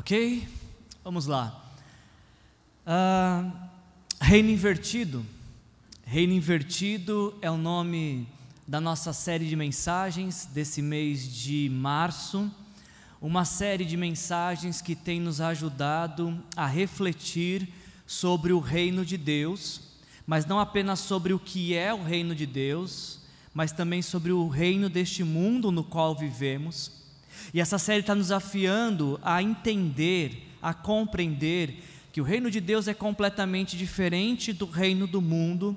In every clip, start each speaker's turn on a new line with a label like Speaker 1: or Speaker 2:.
Speaker 1: Ok? Vamos lá. Uh, reino invertido. Reino invertido é o nome da nossa série de mensagens desse mês de março. Uma série de mensagens que tem nos ajudado a refletir sobre o reino de Deus, mas não apenas sobre o que é o reino de Deus, mas também sobre o reino deste mundo no qual vivemos e essa série está nos desafiando a entender, a compreender que o reino de Deus é completamente diferente do reino do mundo,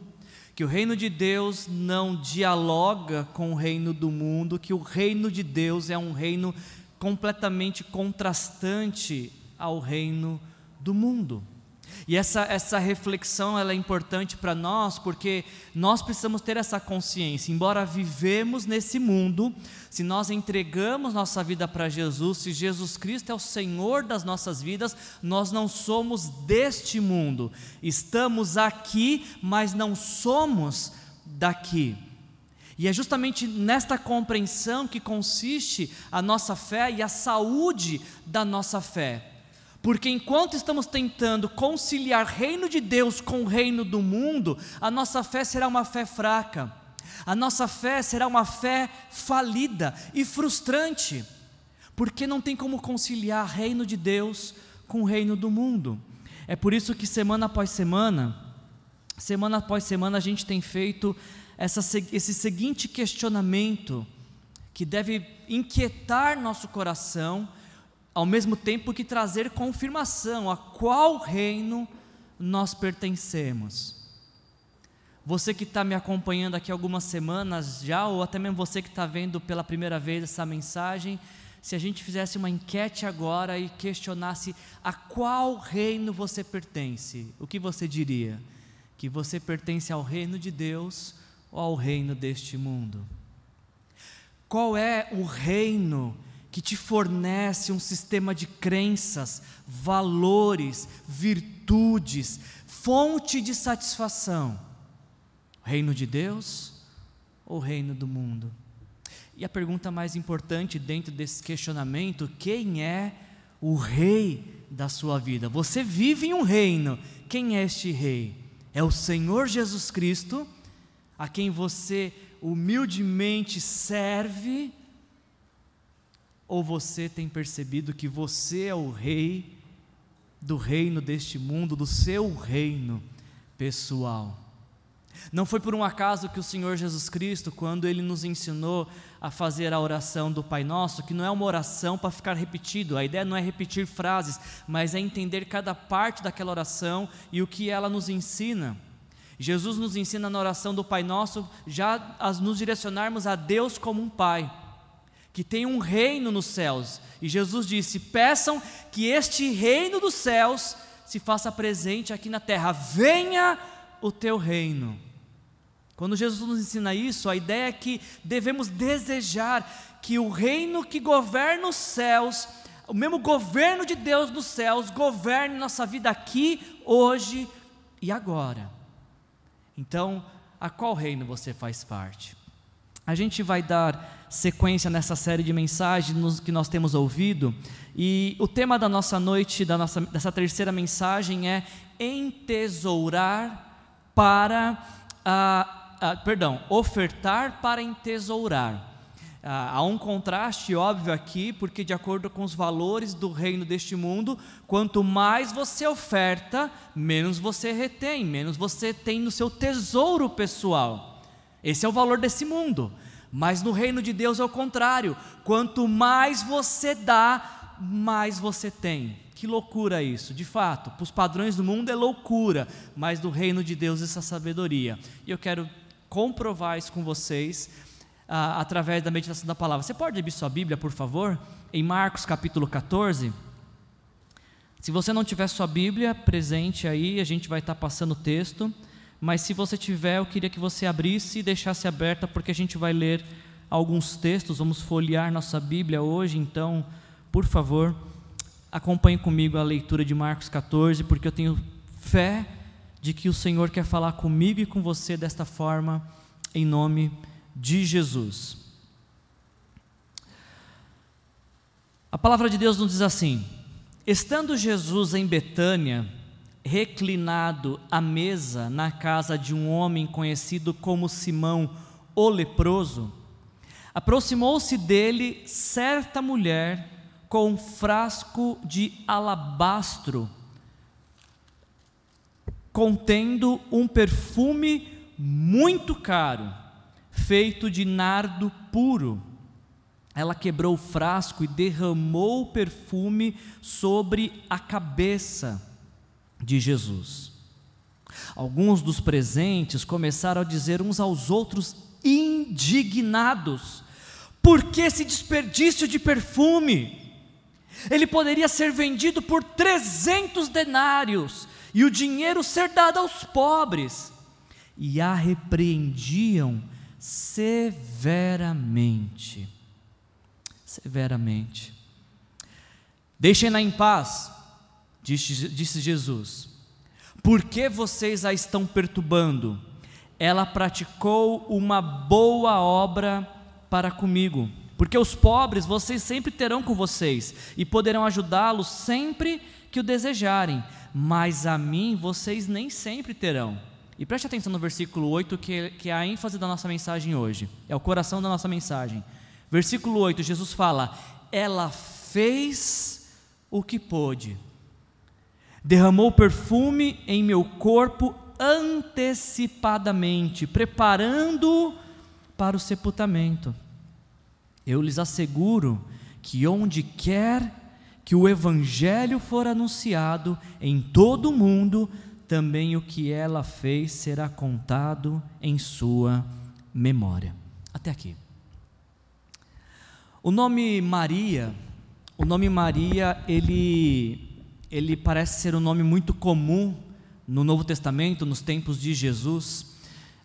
Speaker 1: que o reino de Deus não dialoga com o reino do mundo, que o reino de Deus é um reino completamente contrastante ao reino do mundo. E essa, essa reflexão ela é importante para nós porque nós precisamos ter essa consciência. Embora vivemos nesse mundo, se nós entregamos nossa vida para Jesus, se Jesus Cristo é o Senhor das nossas vidas, nós não somos deste mundo. Estamos aqui, mas não somos daqui. E é justamente nesta compreensão que consiste a nossa fé e a saúde da nossa fé. Porque enquanto estamos tentando conciliar reino de Deus com o reino do mundo, a nossa fé será uma fé fraca. A nossa fé será uma fé falida e frustrante, porque não tem como conciliar reino de Deus com o reino do mundo. É por isso que semana após semana, semana após semana, a gente tem feito essa, esse seguinte questionamento que deve inquietar nosso coração ao mesmo tempo que trazer confirmação a qual reino nós pertencemos. Você que está me acompanhando aqui algumas semanas já, ou até mesmo você que está vendo pela primeira vez essa mensagem, se a gente fizesse uma enquete agora e questionasse a qual reino você pertence, o que você diria? Que você pertence ao reino de Deus ou ao reino deste mundo? Qual é o reino que te fornece um sistema de crenças, valores, virtudes, fonte de satisfação? O reino de Deus ou o reino do mundo? E a pergunta mais importante dentro desse questionamento: quem é o rei da sua vida? Você vive em um reino, quem é este rei? É o Senhor Jesus Cristo, a quem você humildemente serve ou você tem percebido que você é o rei do reino deste mundo, do seu reino pessoal? Não foi por um acaso que o Senhor Jesus Cristo, quando ele nos ensinou a fazer a oração do Pai Nosso, que não é uma oração para ficar repetido, a ideia não é repetir frases, mas é entender cada parte daquela oração e o que ela nos ensina. Jesus nos ensina na oração do Pai Nosso já a nos direcionarmos a Deus como um Pai que tem um reino nos céus. E Jesus disse: peçam que este reino dos céus se faça presente aqui na terra. Venha o teu reino. Quando Jesus nos ensina isso, a ideia é que devemos desejar que o reino que governa os céus, o mesmo governo de Deus nos céus, governe nossa vida aqui, hoje e agora. Então, a qual reino você faz parte? A gente vai dar sequência nessa série de mensagens que nós temos ouvido. E o tema da nossa noite, da nossa, dessa terceira mensagem é entesourar para, ah, ah, perdão, ofertar para entesourar. Ah, há um contraste óbvio aqui, porque de acordo com os valores do reino deste mundo, quanto mais você oferta, menos você retém, menos você tem no seu tesouro pessoal. Esse é o valor desse mundo. Mas no reino de Deus é o contrário. Quanto mais você dá, mais você tem. Que loucura isso, de fato, para os padrões do mundo é loucura, mas no reino de Deus essa sabedoria. E eu quero comprovar isso com vocês ah, através da meditação da palavra. Você pode abrir sua Bíblia, por favor, em Marcos capítulo 14. Se você não tiver sua Bíblia presente aí, a gente vai estar passando o texto mas se você tiver, eu queria que você abrisse e deixasse aberta, porque a gente vai ler alguns textos, vamos folhear nossa Bíblia hoje, então, por favor, acompanhe comigo a leitura de Marcos 14, porque eu tenho fé de que o Senhor quer falar comigo e com você desta forma, em nome de Jesus. A palavra de Deus nos diz assim: Estando Jesus em Betânia, reclinado à mesa na casa de um homem conhecido como Simão o leproso, aproximou-se dele certa mulher com um frasco de alabastro contendo um perfume muito caro, feito de nardo puro. Ela quebrou o frasco e derramou o perfume sobre a cabeça de Jesus. Alguns dos presentes começaram a dizer uns aos outros, indignados: por que esse desperdício de perfume? Ele poderia ser vendido por 300 denários e o dinheiro ser dado aos pobres. E a repreendiam severamente. Severamente. Deixem-na em paz, disse, disse Jesus. Por que vocês a estão perturbando? Ela praticou uma boa obra para comigo. Porque os pobres vocês sempre terão com vocês e poderão ajudá-los sempre que o desejarem mas a mim vocês nem sempre terão. E preste atenção no versículo 8, que, que é a ênfase da nossa mensagem hoje, é o coração da nossa mensagem. Versículo 8, Jesus fala: Ela fez o que pôde, derramou perfume em meu corpo antecipadamente, preparando para o sepultamento. Eu lhes asseguro que onde quer que o Evangelho for anunciado em todo o mundo, também o que ela fez será contado em sua memória. Até aqui. O nome Maria, o nome Maria, ele, ele parece ser um nome muito comum no Novo Testamento, nos tempos de Jesus.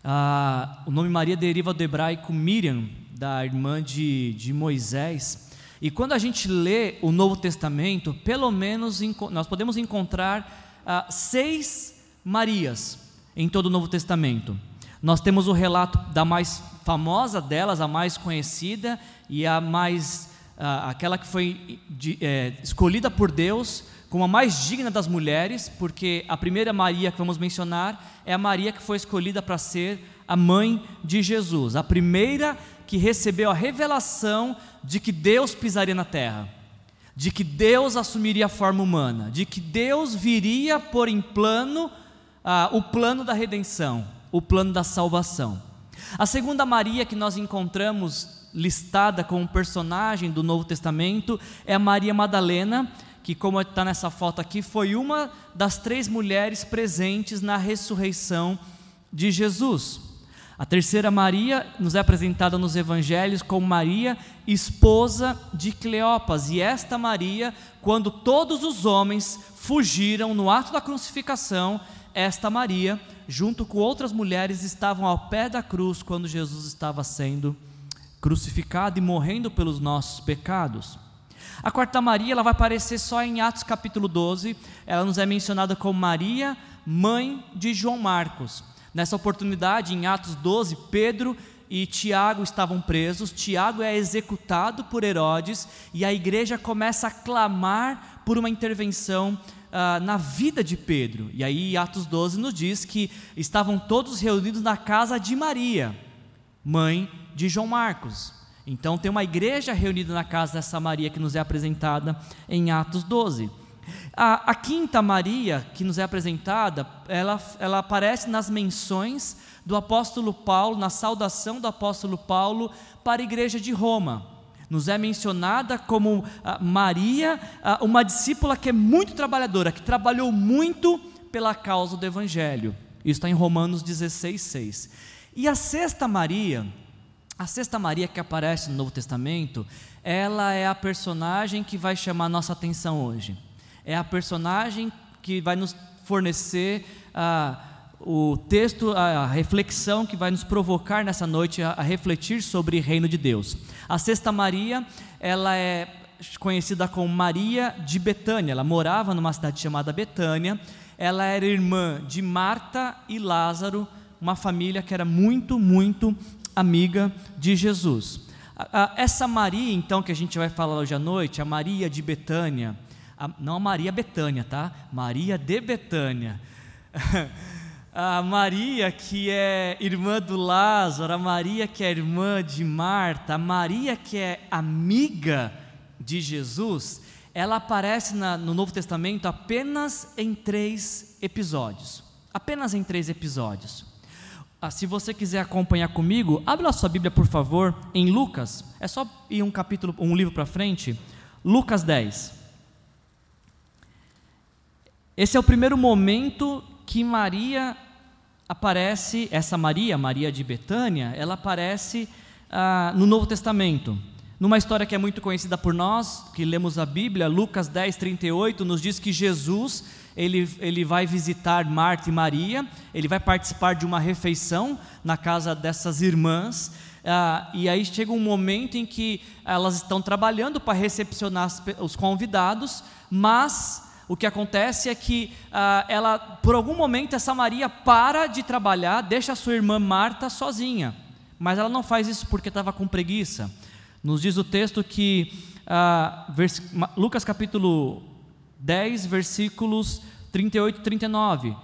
Speaker 1: Ah, o nome Maria deriva do hebraico Miriam, da irmã de, de Moisés. E quando a gente lê o Novo Testamento, pelo menos nós podemos encontrar ah, seis Marias em todo o Novo Testamento. Nós temos o relato da mais famosa delas, a mais conhecida e a mais ah, aquela que foi de, é, escolhida por Deus como a mais digna das mulheres, porque a primeira Maria que vamos mencionar é a Maria que foi escolhida para ser a mãe de Jesus, a primeira que recebeu a revelação de que Deus pisaria na terra, de que Deus assumiria a forma humana, de que Deus viria pôr em plano ah, o plano da redenção, o plano da salvação. A segunda Maria que nós encontramos listada como personagem do Novo Testamento é a Maria Madalena, que, como está nessa foto aqui, foi uma das três mulheres presentes na ressurreição de Jesus. A terceira Maria nos é apresentada nos evangelhos como Maria, esposa de Cleopas. E esta Maria, quando todos os homens fugiram no ato da crucificação, esta Maria, junto com outras mulheres, estavam ao pé da cruz quando Jesus estava sendo crucificado e morrendo pelos nossos pecados. A quarta Maria, ela vai aparecer só em Atos capítulo 12. Ela nos é mencionada como Maria, mãe de João Marcos. Nessa oportunidade, em Atos 12, Pedro e Tiago estavam presos. Tiago é executado por Herodes e a igreja começa a clamar por uma intervenção uh, na vida de Pedro. E aí, Atos 12 nos diz que estavam todos reunidos na casa de Maria, mãe de João Marcos. Então, tem uma igreja reunida na casa dessa Maria que nos é apresentada em Atos 12. A, a, quinta Maria, que nos é apresentada, ela, ela aparece nas menções do apóstolo Paulo, na saudação do apóstolo Paulo para a igreja de Roma. Nos é mencionada como ah, Maria, ah, uma discípula que é muito trabalhadora, que trabalhou muito pela causa do Evangelho. Isso está em Romanos 16, 6. E a sexta Maria, a sexta Maria que aparece no Novo Testamento, ela é a personagem que vai chamar nossa atenção hoje é a personagem que vai nos fornecer ah, o texto, a reflexão que vai nos provocar nessa noite a, a refletir sobre o reino de Deus. A Sexta Maria, ela é conhecida como Maria de Betânia. Ela morava numa cidade chamada Betânia. Ela era irmã de Marta e Lázaro, uma família que era muito, muito amiga de Jesus. Essa Maria, então, que a gente vai falar hoje à noite, a Maria de Betânia, a, não a Maria Betânia, tá? Maria de Betânia. a Maria que é irmã do Lázaro, a Maria que é irmã de Marta, a Maria que é amiga de Jesus, ela aparece na, no Novo Testamento apenas em três episódios. Apenas em três episódios. Ah, se você quiser acompanhar comigo, abre a sua Bíblia, por favor, em Lucas. É só ir um capítulo, um livro para frente. Lucas 10. Esse é o primeiro momento que Maria aparece, essa Maria, Maria de Betânia, ela aparece ah, no Novo Testamento. Numa história que é muito conhecida por nós, que lemos a Bíblia, Lucas 10, 38, nos diz que Jesus, ele, ele vai visitar Marta e Maria, ele vai participar de uma refeição na casa dessas irmãs, ah, e aí chega um momento em que elas estão trabalhando para recepcionar os convidados, mas o que acontece é que ah, ela, por algum momento, essa Maria para de trabalhar, deixa a sua irmã Marta sozinha. Mas ela não faz isso porque estava com preguiça. Nos diz o texto que, ah, Lucas capítulo 10, versículos 38 e 39.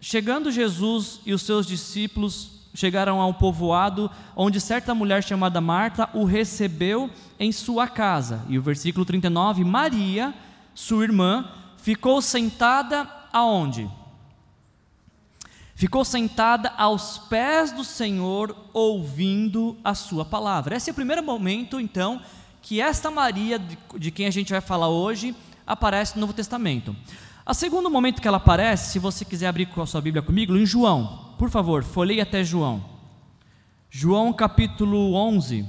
Speaker 1: Chegando Jesus e os seus discípulos chegaram a um povoado onde certa mulher chamada Marta o recebeu em sua casa. E o versículo 39, Maria, sua irmã, ficou sentada aonde? Ficou sentada aos pés do Senhor, ouvindo a sua palavra. Esse é o primeiro momento, então, que esta Maria, de, quem a gente vai falar hoje, aparece no Novo Testamento. O segundo momento que ela aparece, se você quiser abrir com a sua Bíblia comigo, em João, por favor, folheie até João. João capítulo 11.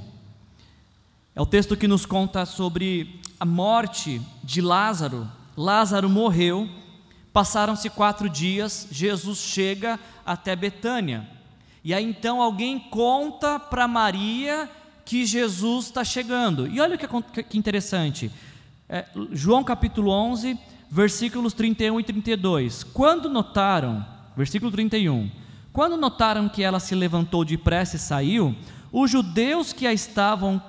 Speaker 1: É o texto que nos conta sobre a morte de Lázaro, Lázaro morreu, passaram-se quatro dias, Jesus chega até Betânia. E aí então alguém conta para Maria que Jesus está chegando. E olha que, que interessante, é, João capítulo 11, versículos 31 e 32. Quando notaram, versículo 31, quando notaram que ela se levantou depressa e saiu, os judeus que a estavam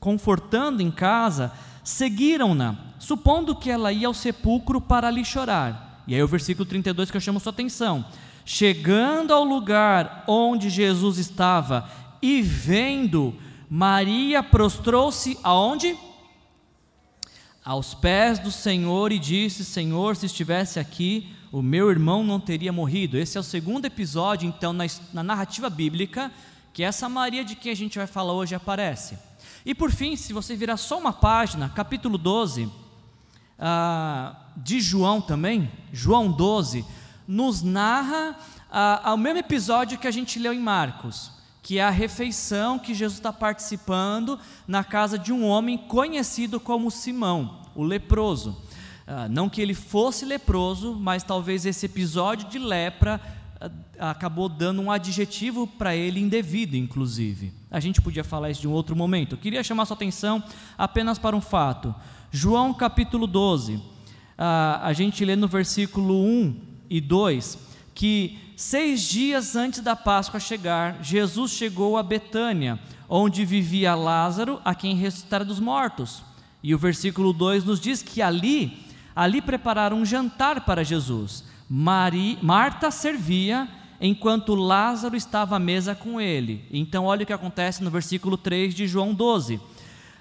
Speaker 1: confortando em casa seguiram-na supondo que ela ia ao sepulcro para ali chorar. E aí o versículo 32 que eu chamo sua atenção. Chegando ao lugar onde Jesus estava e vendo, Maria prostrou-se aonde? Aos pés do Senhor e disse: Senhor, se estivesse aqui, o meu irmão não teria morrido. Esse é o segundo episódio, então, na, na narrativa bíblica, que essa Maria de quem a gente vai falar hoje aparece. E por fim, se você virar só uma página, capítulo 12, ah, de João também, João 12, nos narra ah, o mesmo episódio que a gente leu em Marcos, que é a refeição que Jesus está participando na casa de um homem conhecido como Simão, o leproso. Ah, não que ele fosse leproso, mas talvez esse episódio de lepra ah, acabou dando um adjetivo para ele indevido, inclusive. A gente podia falar isso de um outro momento. Eu queria chamar sua atenção apenas para um fato. João capítulo 12, ah, a gente lê no versículo 1 e 2 que seis dias antes da Páscoa chegar, Jesus chegou a Betânia, onde vivia Lázaro, a quem ressuscitara dos mortos. E o versículo 2 nos diz que ali, ali prepararam um jantar para Jesus. Mari, Marta servia, enquanto Lázaro estava à mesa com ele. Então, olha o que acontece no versículo 3 de João 12.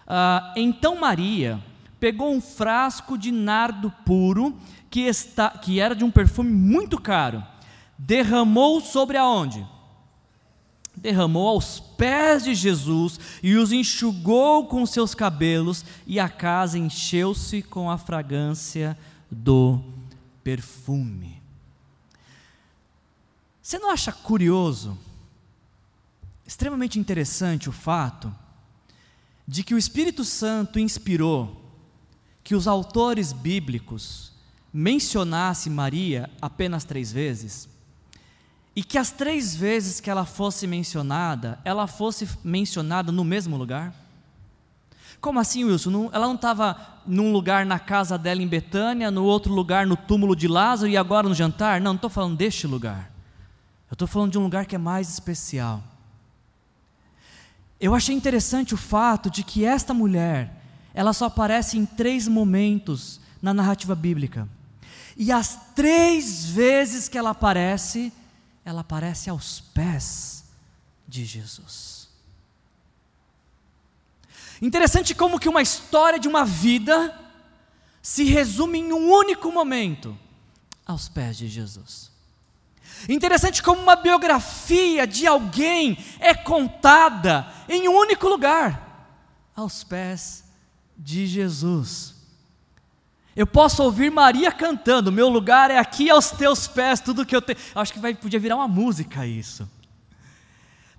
Speaker 1: Ah, então Maria, pegou um frasco de nardo puro, que, está, que era de um perfume muito caro, derramou sobre aonde? Derramou aos pés de Jesus e os enxugou com seus cabelos, e a casa encheu-se com a fragrância do perfume. Você não acha curioso, extremamente interessante o fato de que o Espírito Santo inspirou que os autores bíblicos mencionassem Maria apenas três vezes, e que as três vezes que ela fosse mencionada, ela fosse mencionada no mesmo lugar? Como assim, Wilson? ela não estava num lugar na casa dela em Betânia, no outro lugar no túmulo de Lázaro e agora no jantar? Não, não estou falando deste lugar. Eu estou falando de um lugar que é mais especial. Eu achei interessante o fato de que esta mulher, ela só aparece em três momentos na narrativa bíblica. E as três vezes que ela aparece, ela aparece aos pés de Jesus. Interessante como que uma história de uma vida se resume em um único momento, aos pés de Jesus. Interessante como uma biografia de alguém é contada em um único lugar, aos pés de Jesus. Eu posso ouvir Maria cantando: Meu lugar é aqui aos teus pés, tudo que eu tenho. Acho que vai, podia virar uma música isso.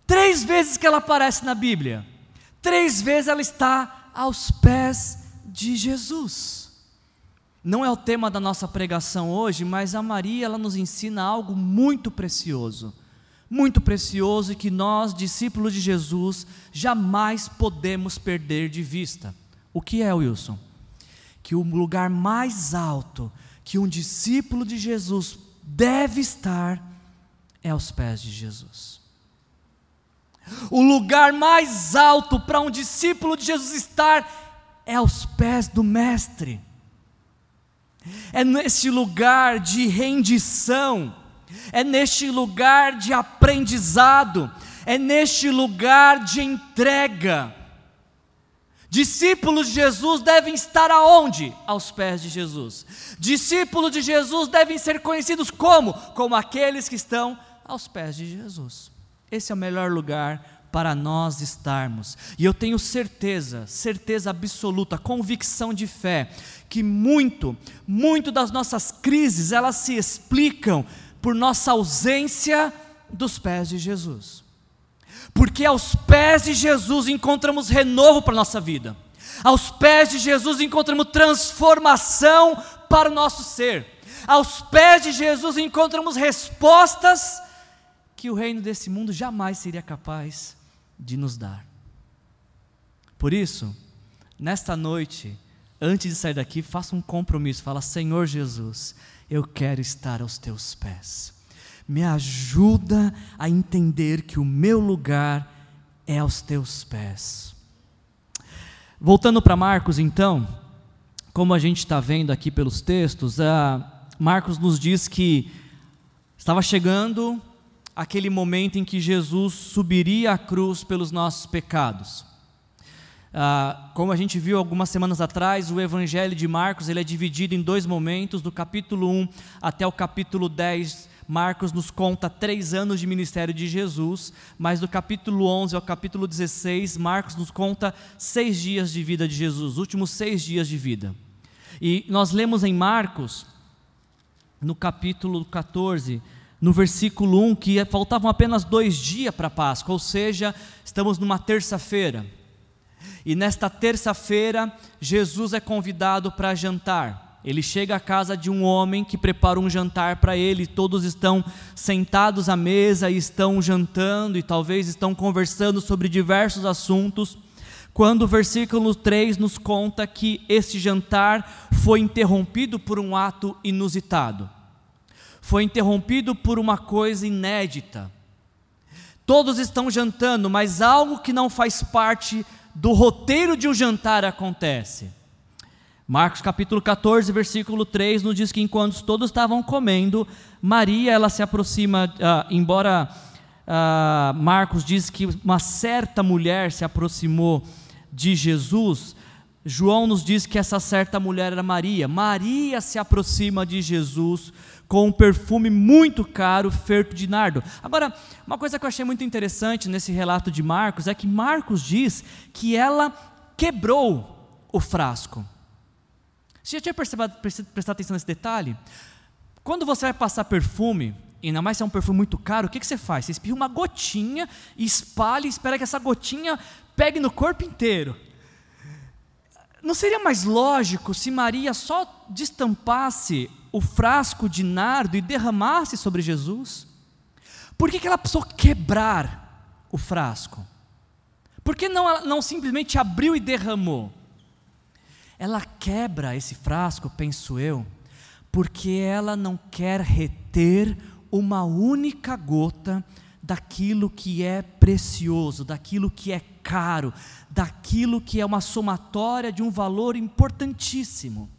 Speaker 1: Três vezes que ela aparece na Bíblia, três vezes ela está aos pés de Jesus. Não é o tema da nossa pregação hoje, mas a Maria ela nos ensina algo muito precioso. Muito precioso e que nós, discípulos de Jesus, jamais podemos perder de vista. O que é, Wilson? Que o lugar mais alto que um discípulo de Jesus deve estar é aos pés de Jesus. O lugar mais alto para um discípulo de Jesus estar é aos pés do Mestre é neste lugar de rendição, é neste lugar de aprendizado, é neste lugar de entrega. Discípulos de Jesus devem estar aonde? Aos pés de Jesus. Discípulos de Jesus devem ser conhecidos como? Como aqueles que estão aos pés de Jesus. Esse é o melhor lugar para nós estarmos. E eu tenho certeza, certeza absoluta, convicção de fé, que muito, muito das nossas crises, elas se explicam por nossa ausência dos pés de Jesus. Porque aos pés de Jesus encontramos renovo para a nossa vida. Aos pés de Jesus encontramos transformação para o nosso ser. Aos pés de Jesus encontramos respostas que o reino desse mundo jamais seria capaz de nos dar. Por isso, nesta noite, antes de sair daqui, faça um compromisso. Fala, Senhor Jesus, eu quero estar aos teus pés. Me ajuda a entender que o meu lugar é aos teus pés. Voltando para Marcos, então, como a gente está vendo aqui pelos textos, Marcos nos diz que estava chegando aquele momento em que Jesus subiria à cruz pelos nossos pecados. Ah, como a gente viu algumas semanas atrás, o Evangelho de Marcos ele é dividido em dois momentos, do capítulo 1 até o capítulo 10. Marcos nos conta três anos de ministério de Jesus, mas do capítulo 11 ao capítulo 16, Marcos nos conta seis dias de vida de Jesus, últimos seis dias de vida. E nós lemos em Marcos, no capítulo 14, no versículo 1 que faltavam apenas dois dias para a Páscoa, ou seja, estamos numa terça-feira. E nesta terça-feira, Jesus é convidado para jantar. Ele chega à casa de um homem que prepara um jantar para ele, todos estão sentados à mesa e estão jantando e talvez estão conversando sobre diversos assuntos. Quando o versículo 3 nos conta que esse jantar foi interrompido por um ato inusitado foi interrompido por uma coisa inédita. Todos estão jantando, mas algo que não faz parte do roteiro de um jantar acontece. Marcos capítulo 14, versículo 3 nos diz que enquanto todos estavam comendo, Maria ela se aproxima, uh, embora uh, Marcos diz que uma certa mulher se aproximou de Jesus, João nos diz que essa certa mulher era Maria. Maria se aproxima de Jesus com um perfume muito caro, feito de nardo. Agora, uma coisa que eu achei muito interessante nesse relato de Marcos é que Marcos diz que ela quebrou o frasco. Você já tinha prestado atenção nesse detalhe? Quando você vai passar perfume, ainda mais se é um perfume muito caro, o que, que você faz? Você espirra uma gotinha, espalha e espera que essa gotinha pegue no corpo inteiro. Não seria mais lógico se Maria só destampasse o frasco de nardo e derramasse sobre Jesus? Por que, que ela precisou quebrar o frasco? Por que não, não simplesmente abriu e derramou? Ela quebra esse frasco, penso eu, porque ela não quer reter uma única gota daquilo que é precioso, daquilo que é caro, daquilo que é uma somatória de um valor importantíssimo.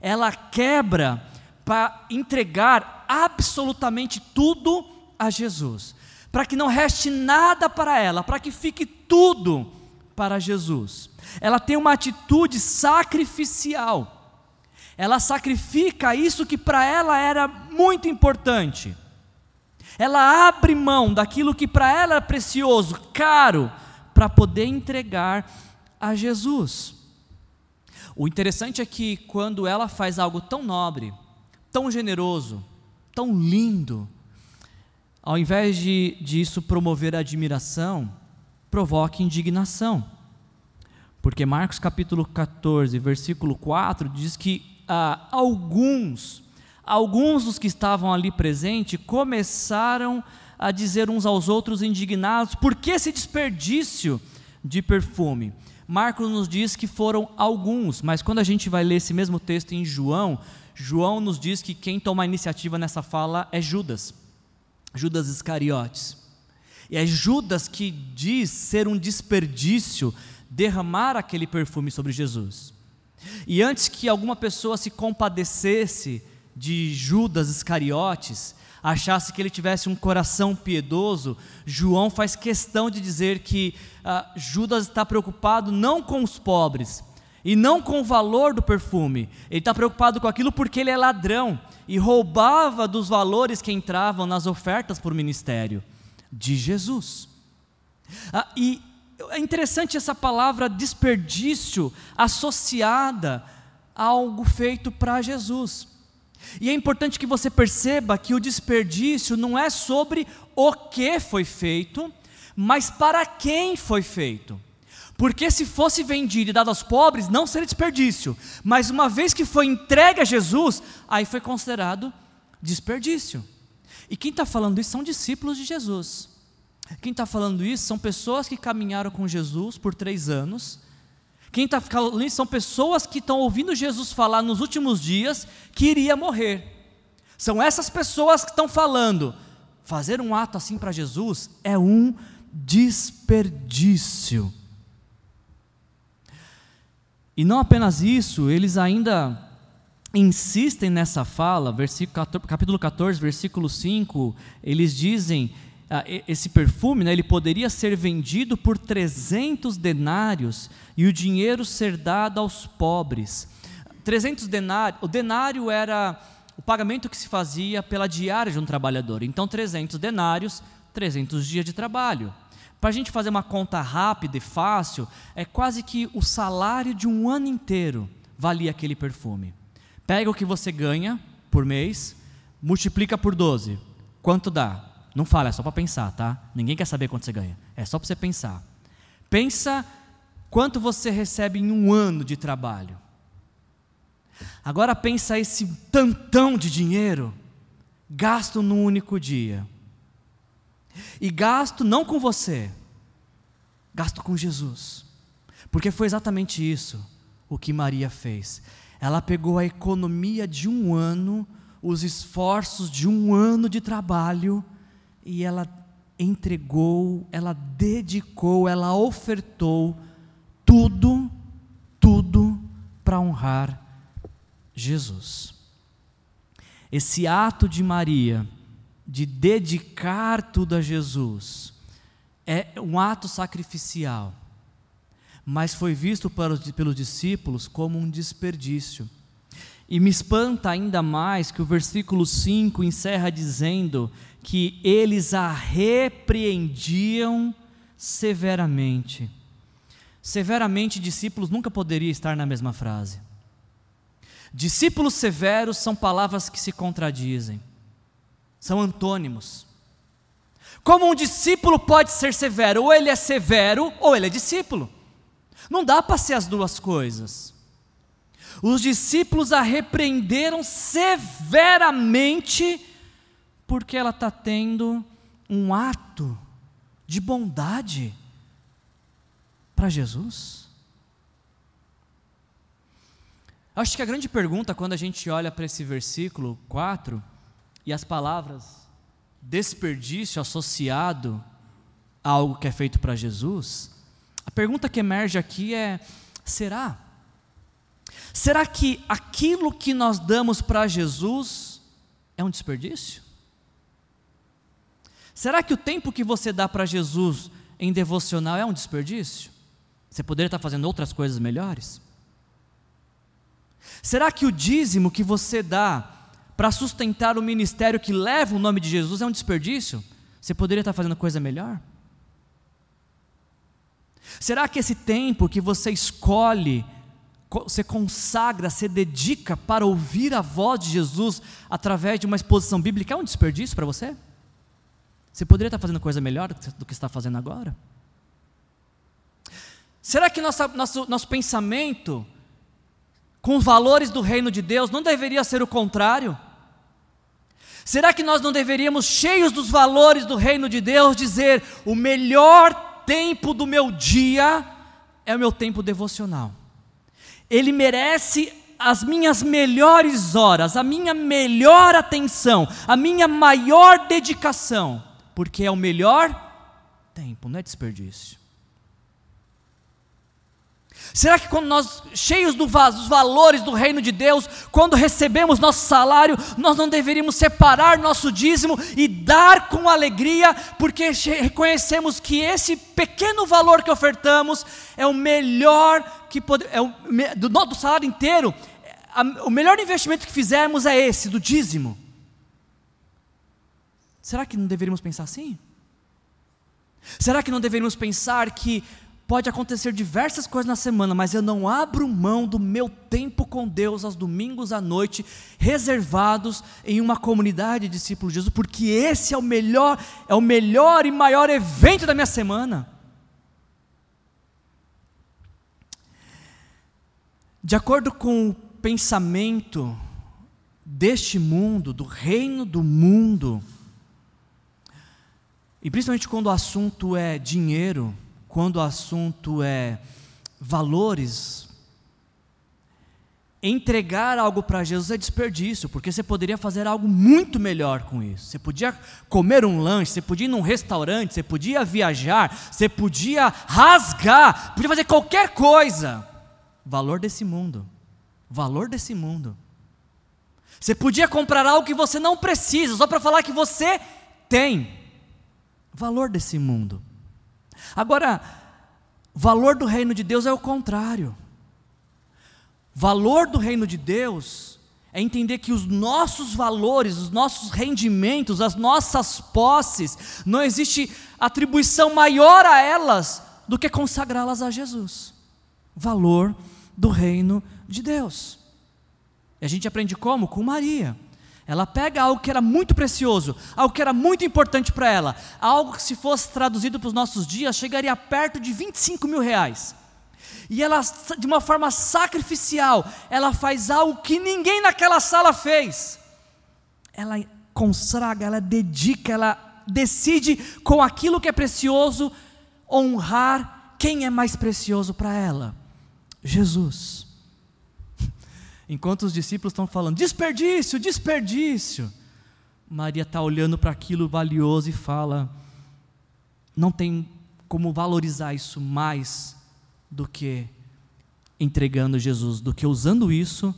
Speaker 1: Ela quebra para entregar absolutamente tudo a Jesus, para que não reste nada para ela, para que fique tudo para Jesus. Ela tem uma atitude sacrificial. Ela sacrifica isso que para ela era muito importante. Ela abre mão daquilo que para ela era precioso, caro, para poder entregar a Jesus. O interessante é que quando ela faz algo tão nobre, tão generoso, tão lindo, ao invés de disso promover admiração, provoca indignação. Porque Marcos capítulo 14, versículo 4 diz que ah, alguns, alguns dos que estavam ali presentes começaram a dizer uns aos outros indignados, por que esse desperdício de perfume? Marcos nos diz que foram alguns, mas quando a gente vai ler esse mesmo texto em João, João nos diz que quem toma a iniciativa nessa fala é Judas, Judas Iscariotes. E é Judas que diz ser um desperdício derramar aquele perfume sobre Jesus. E antes que alguma pessoa se compadecesse de Judas Iscariotes, achasse que ele tivesse um coração piedoso, João faz questão de dizer que ah, Judas está preocupado não com os pobres e não com o valor do perfume, ele está preocupado com aquilo porque ele é ladrão e roubava dos valores que entravam nas ofertas por ministério de Jesus. Ah, e é interessante essa palavra desperdício associada a algo feito para Jesus. E é importante que você perceba que o desperdício não é sobre o que foi feito, mas para quem foi feito. Porque se fosse vendido e dado aos pobres, não seria desperdício. Mas uma vez que foi entregue a Jesus, aí foi considerado desperdício. E quem está falando isso são discípulos de Jesus. Quem está falando isso são pessoas que caminharam com Jesus por três anos quem está falando isso são pessoas que estão ouvindo Jesus falar nos últimos dias que iria morrer. São essas pessoas que estão falando. Fazer um ato assim para Jesus é um desperdício. E não apenas isso, eles ainda insistem nessa fala, versículo, capítulo 14, versículo 5, eles dizem ah, esse perfume, né, ele poderia ser vendido por 300 denários e o dinheiro ser dado aos pobres. 300 denários, o denário era o pagamento que se fazia pela diária de um trabalhador. Então, 300 denários, 300 dias de trabalho. Para a gente fazer uma conta rápida e fácil, é quase que o salário de um ano inteiro valia aquele perfume. Pega o que você ganha por mês, multiplica por 12. Quanto dá? Não fala, é só para pensar, tá? Ninguém quer saber quanto você ganha. É só para você pensar. Pensa quanto você recebe em um ano de trabalho. Agora pensa esse tantão de dinheiro gasto num único dia. E gasto não com você, gasto com Jesus. Porque foi exatamente isso o que Maria fez. Ela pegou a economia de um ano, os esforços de um ano de trabalho e ela entregou, ela dedicou, ela ofertou tudo, tudo para honrar Jesus. Esse ato de Maria, de dedicar tudo a Jesus, é um ato sacrificial, mas foi visto pelos discípulos como um desperdício. E me espanta ainda mais que o versículo 5 encerra dizendo que eles a repreendiam severamente. Severamente, discípulos nunca poderia estar na mesma frase. Discípulos severos são palavras que se contradizem, são antônimos. Como um discípulo pode ser severo? Ou ele é severo, ou ele é discípulo. Não dá para ser as duas coisas. Os discípulos a repreenderam severamente porque ela está tendo um ato de bondade para Jesus? Acho que a grande pergunta quando a gente olha para esse versículo 4 e as palavras desperdício associado a algo que é feito para Jesus, a pergunta que emerge aqui é: será? Será que aquilo que nós damos para Jesus é um desperdício? Será que o tempo que você dá para Jesus em devocional é um desperdício? Você poderia estar fazendo outras coisas melhores? Será que o dízimo que você dá para sustentar o ministério que leva o nome de Jesus é um desperdício? Você poderia estar fazendo coisa melhor? Será que esse tempo que você escolhe, você consagra, você dedica para ouvir a voz de Jesus através de uma exposição bíblica é um desperdício para você? Você poderia estar fazendo coisa melhor do que está fazendo agora? Será que nossa, nosso, nosso pensamento com os valores do reino de Deus não deveria ser o contrário? Será que nós não deveríamos, cheios dos valores do reino de Deus, dizer: o melhor tempo do meu dia é o meu tempo devocional? Ele merece as minhas melhores horas, a minha melhor atenção, a minha maior dedicação, porque é o melhor tempo, não é desperdício. Será que quando nós, cheios do, dos valores do reino de Deus, quando recebemos nosso salário, nós não deveríamos separar nosso dízimo e dar com alegria, porque reconhecemos que esse pequeno valor que ofertamos é o melhor que é o, do, do salário inteiro, a, o melhor investimento que fizermos é esse, do dízimo. Será que não deveríamos pensar assim? Será que não deveríamos pensar que Pode acontecer diversas coisas na semana, mas eu não abro mão do meu tempo com Deus aos domingos à noite, reservados em uma comunidade de discípulos de Jesus, porque esse é o melhor, é o melhor e maior evento da minha semana. De acordo com o pensamento deste mundo, do reino do mundo, e principalmente quando o assunto é dinheiro, quando o assunto é valores, entregar algo para Jesus é desperdício, porque você poderia fazer algo muito melhor com isso. Você podia comer um lanche, você podia ir num restaurante, você podia viajar, você podia rasgar, podia fazer qualquer coisa. Valor desse mundo. Valor desse mundo. Você podia comprar algo que você não precisa, só para falar que você tem. Valor desse mundo. Agora, valor do reino de Deus é o contrário. Valor do reino de Deus é entender que os nossos valores, os nossos rendimentos, as nossas posses, não existe atribuição maior a elas do que consagrá-las a Jesus. Valor do reino de Deus. E a gente aprende como? Com Maria. Ela pega algo que era muito precioso, algo que era muito importante para ela, algo que, se fosse traduzido para os nossos dias, chegaria perto de 25 mil reais. E ela, de uma forma sacrificial, ela faz algo que ninguém naquela sala fez. Ela consagra, ela dedica, ela decide com aquilo que é precioso honrar quem é mais precioso para ela: Jesus. Enquanto os discípulos estão falando, desperdício, desperdício. Maria está olhando para aquilo valioso e fala: não tem como valorizar isso mais do que entregando Jesus, do que usando isso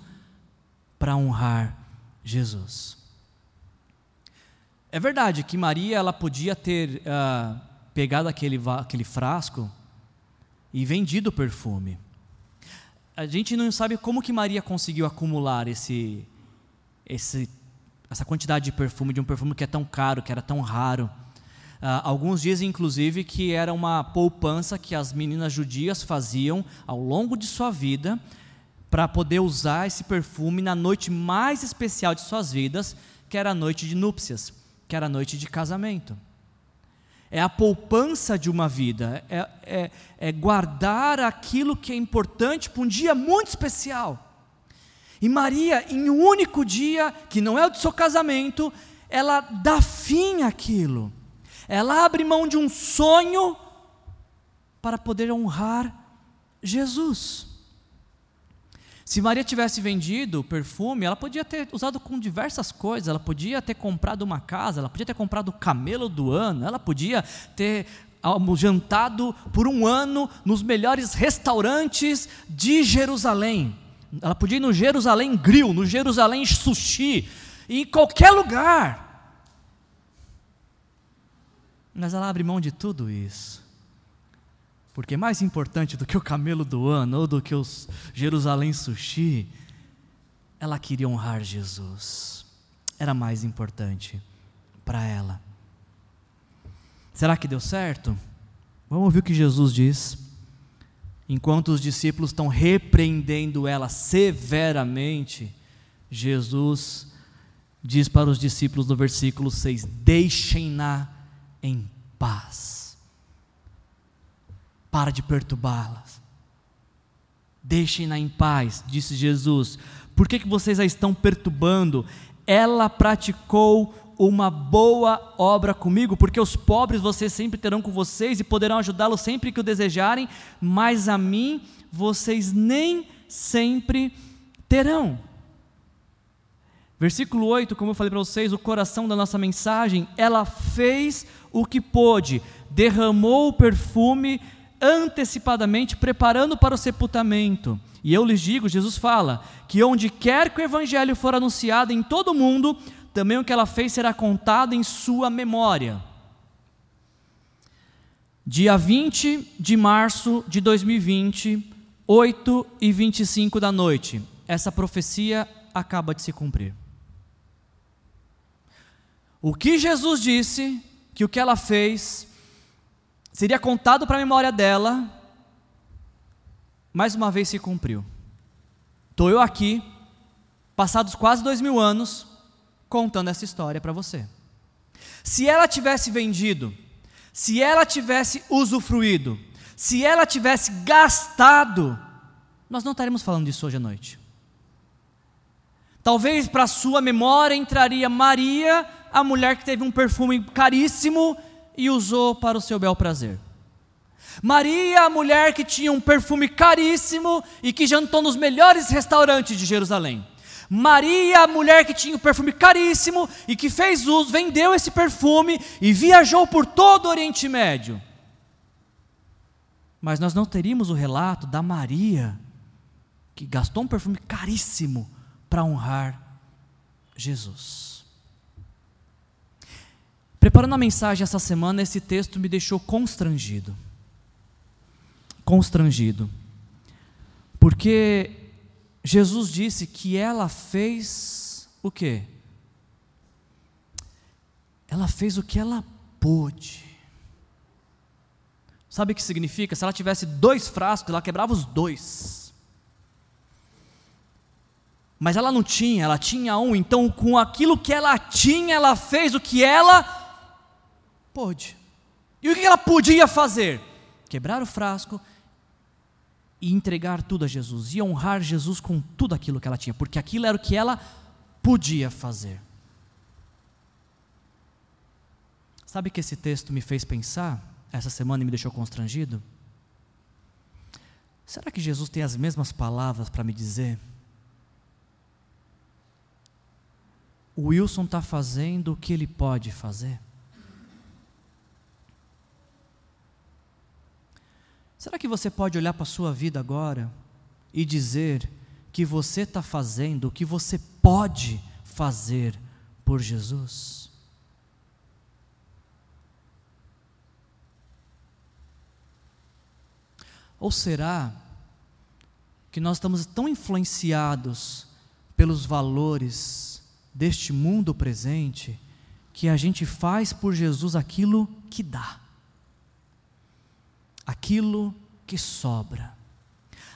Speaker 1: para honrar Jesus. É verdade que Maria ela podia ter uh, pegado aquele, aquele frasco e vendido o perfume a gente não sabe como que Maria conseguiu acumular esse, esse, essa quantidade de perfume, de um perfume que é tão caro, que era tão raro. Uh, alguns dizem, inclusive, que era uma poupança que as meninas judias faziam ao longo de sua vida para poder usar esse perfume na noite mais especial de suas vidas, que era a noite de núpcias, que era a noite de casamento é a poupança de uma vida, é, é, é guardar aquilo que é importante para um dia muito especial. E Maria, em um único dia, que não é o do seu casamento, ela dá fim àquilo. Ela abre mão de um sonho para poder honrar Jesus. Se Maria tivesse vendido perfume, ela podia ter usado com diversas coisas. Ela podia ter comprado uma casa, ela podia ter comprado o camelo do ano, ela podia ter jantado por um ano nos melhores restaurantes de Jerusalém. Ela podia ir no Jerusalém Grill, no Jerusalém Sushi, em qualquer lugar. Mas ela abre mão de tudo isso. Porque mais importante do que o camelo do ano ou do que os Jerusalém Sushi, ela queria honrar Jesus. Era mais importante para ela. Será que deu certo? Vamos ouvir o que Jesus diz. Enquanto os discípulos estão repreendendo ela severamente, Jesus diz para os discípulos no versículo 6: Deixem-na em paz. Para de perturbá-las. Deixem-na em paz, disse Jesus. Por que, que vocês a estão perturbando? Ela praticou uma boa obra comigo, porque os pobres vocês sempre terão com vocês e poderão ajudá-los sempre que o desejarem, mas a mim vocês nem sempre terão. Versículo 8, como eu falei para vocês, o coração da nossa mensagem, ela fez o que pôde, derramou o perfume antecipadamente, preparando para o sepultamento. E eu lhes digo, Jesus fala, que onde quer que o evangelho for anunciado em todo o mundo, também o que ela fez será contado em sua memória. Dia 20 de março de 2020, 8 e 25 da noite. Essa profecia acaba de se cumprir. O que Jesus disse, que o que ela fez, seria contado para a memória dela, mais uma vez se cumpriu. Estou eu aqui, passados quase dois mil anos, contando essa história para você. Se ela tivesse vendido, se ela tivesse usufruído, se ela tivesse gastado, nós não estaremos falando disso hoje à noite. Talvez para sua memória entraria Maria, a mulher que teve um perfume caríssimo e usou para o seu bel prazer. Maria, a mulher que tinha um perfume caríssimo e que jantou nos melhores restaurantes de Jerusalém. Maria, a mulher que tinha um perfume caríssimo e que fez uso, vendeu esse perfume e viajou por todo o Oriente Médio. Mas nós não teríamos o relato da Maria, que gastou um perfume caríssimo para honrar Jesus. Preparando a mensagem essa semana, esse texto me deixou constrangido. Constrangido. Porque Jesus disse que ela fez o quê? Ela fez o que ela pôde. Sabe o que significa? Se ela tivesse dois frascos, ela quebrava os dois. Mas ela não tinha, ela tinha um, então com aquilo que ela tinha, ela fez o que ela pôde. E o que ela podia fazer? Quebrar o frasco e entregar tudo a Jesus, e honrar Jesus com tudo aquilo que ela tinha, porque aquilo era o que ela podia fazer. Sabe que esse texto me fez pensar, essa semana e me deixou constrangido? Será que Jesus tem as mesmas palavras para me dizer? O Wilson está fazendo o que ele pode fazer? Será que você pode olhar para a sua vida agora e dizer que você está fazendo o que você pode fazer por Jesus? Ou será que nós estamos tão influenciados pelos valores deste mundo presente que a gente faz por Jesus aquilo que dá? Aquilo que sobra.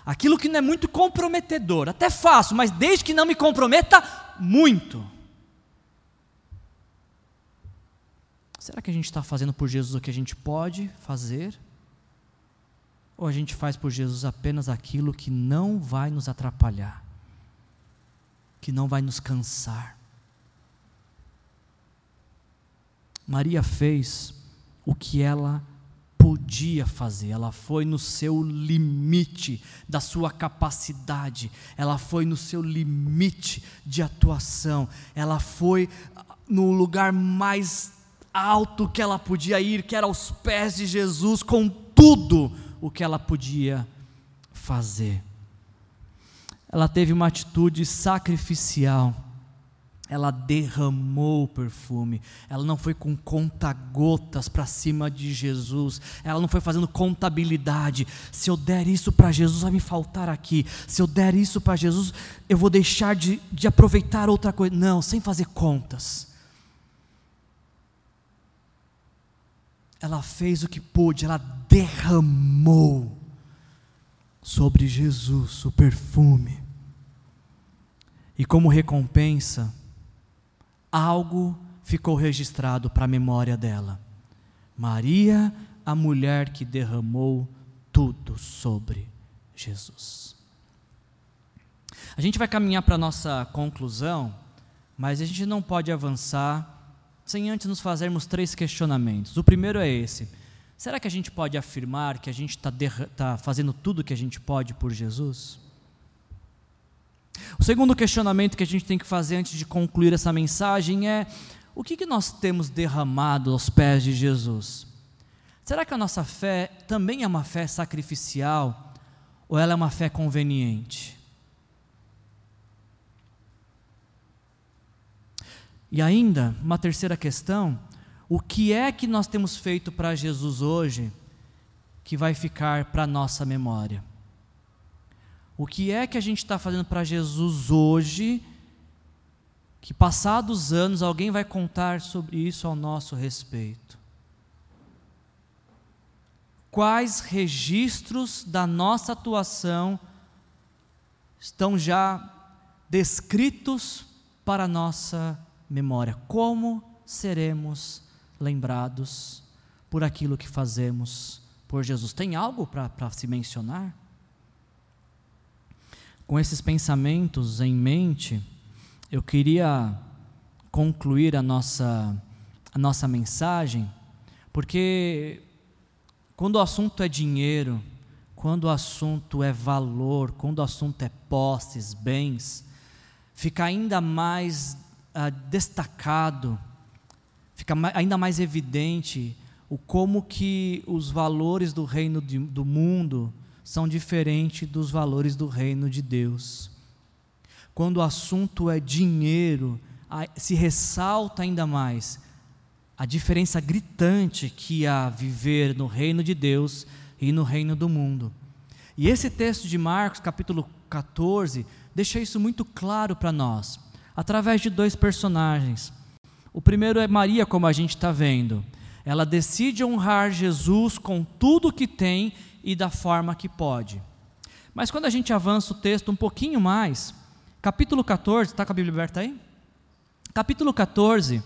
Speaker 1: Aquilo que não é muito comprometedor, até fácil, mas desde que não me comprometa muito. Será que a gente está fazendo por Jesus o que a gente pode fazer? Ou a gente faz por Jesus apenas aquilo que não vai nos atrapalhar, que não vai nos cansar? Maria fez o que ela podia fazer, ela foi no seu limite da sua capacidade, ela foi no seu limite de atuação, ela foi no lugar mais alto que ela podia ir, que era aos pés de Jesus, com tudo o que ela podia fazer. Ela teve uma atitude sacrificial ela derramou o perfume, ela não foi com conta-gotas para cima de Jesus, ela não foi fazendo contabilidade. Se eu der isso para Jesus, vai me faltar aqui. Se eu der isso para Jesus, eu vou deixar de, de aproveitar outra coisa. Não, sem fazer contas. Ela fez o que pôde, ela derramou sobre Jesus o perfume. E como recompensa, algo ficou registrado para a memória dela. Maria, a mulher que derramou tudo sobre Jesus. A gente vai caminhar para a nossa conclusão, mas a gente não pode avançar sem antes nos fazermos três questionamentos. O primeiro é esse: será que a gente pode afirmar que a gente está tá fazendo tudo o que a gente pode por Jesus? O segundo questionamento que a gente tem que fazer antes de concluir essa mensagem é: o que, que nós temos derramado aos pés de Jesus? Será que a nossa fé também é uma fé sacrificial ou ela é uma fé conveniente? E ainda, uma terceira questão: o que é que nós temos feito para Jesus hoje que vai ficar para a nossa memória? O que é que a gente está fazendo para Jesus hoje, que passados anos alguém vai contar sobre isso ao nosso respeito? Quais registros da nossa atuação estão já descritos para a nossa memória? Como seremos lembrados por aquilo que fazemos por Jesus? Tem algo para se mencionar? Com esses pensamentos em mente, eu queria concluir a nossa, a nossa mensagem, porque quando o assunto é dinheiro, quando o assunto é valor, quando o assunto é posses, bens, fica ainda mais ah, destacado, fica ainda mais evidente o como que os valores do reino de, do mundo são diferentes dos valores do reino de Deus. Quando o assunto é dinheiro, se ressalta ainda mais a diferença gritante que há viver no reino de Deus e no reino do mundo. E esse texto de Marcos, capítulo 14, deixa isso muito claro para nós, através de dois personagens. O primeiro é Maria, como a gente está vendo. Ela decide honrar Jesus com tudo que tem e da forma que pode. Mas quando a gente avança o texto um pouquinho mais, capítulo 14, está com a Bíblia aberta aí? Capítulo 14,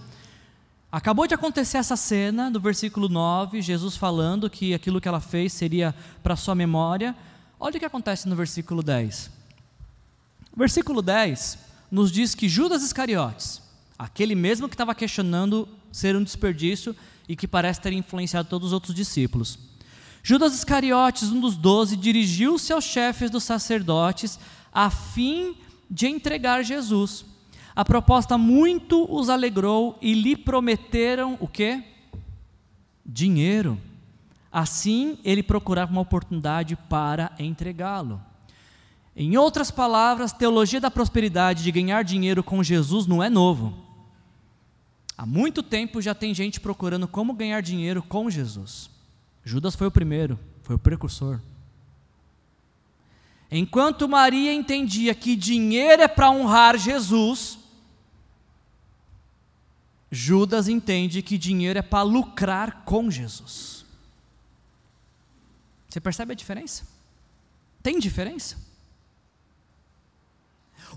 Speaker 1: acabou de acontecer essa cena do versículo 9, Jesus falando que aquilo que ela fez seria para sua memória. Olha o que acontece no versículo 10. O versículo 10 nos diz que Judas Iscariotes, aquele mesmo que estava questionando ser um desperdício e que parece ter influenciado todos os outros discípulos, Judas Iscariotes, um dos doze, dirigiu-se aos chefes dos sacerdotes a fim de entregar Jesus. A proposta muito os alegrou e lhe prometeram o quê? Dinheiro. Assim, ele procurava uma oportunidade para entregá-lo. Em outras palavras, teologia da prosperidade de ganhar dinheiro com Jesus não é novo. Há muito tempo já tem gente procurando como ganhar dinheiro com Jesus. Judas foi o primeiro, foi o precursor. Enquanto Maria entendia que dinheiro é para honrar Jesus, Judas entende que dinheiro é para lucrar com Jesus. Você percebe a diferença? Tem diferença?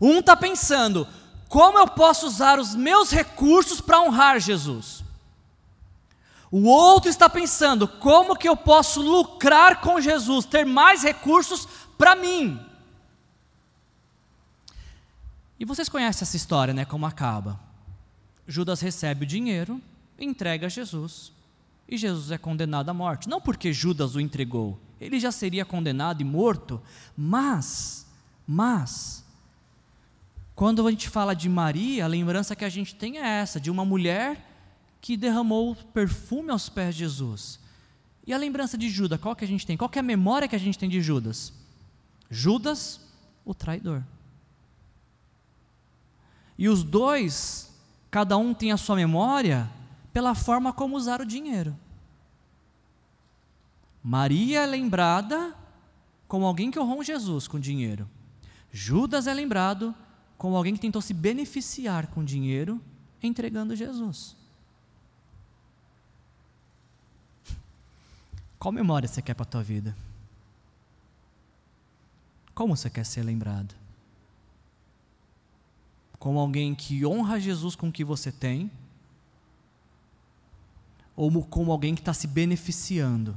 Speaker 1: Um está pensando, como eu posso usar os meus recursos para honrar Jesus? O outro está pensando: como que eu posso lucrar com Jesus, ter mais recursos para mim? E vocês conhecem essa história, né? Como acaba? Judas recebe o dinheiro, entrega a Jesus e Jesus é condenado à morte. Não porque Judas o entregou, ele já seria condenado e morto, mas, mas, quando a gente fala de Maria, a lembrança que a gente tem é essa, de uma mulher que derramou perfume aos pés de Jesus. E a lembrança de Judas, qual que a gente tem? Qual que é a memória que a gente tem de Judas? Judas, o traidor. E os dois, cada um tem a sua memória pela forma como usaram o dinheiro. Maria é lembrada como alguém que honrou Jesus com dinheiro. Judas é lembrado como alguém que tentou se beneficiar com dinheiro entregando Jesus. Qual memória você quer para a tua vida? Como você quer ser lembrado? Como alguém que honra Jesus com o que você tem? Ou como alguém que está se beneficiando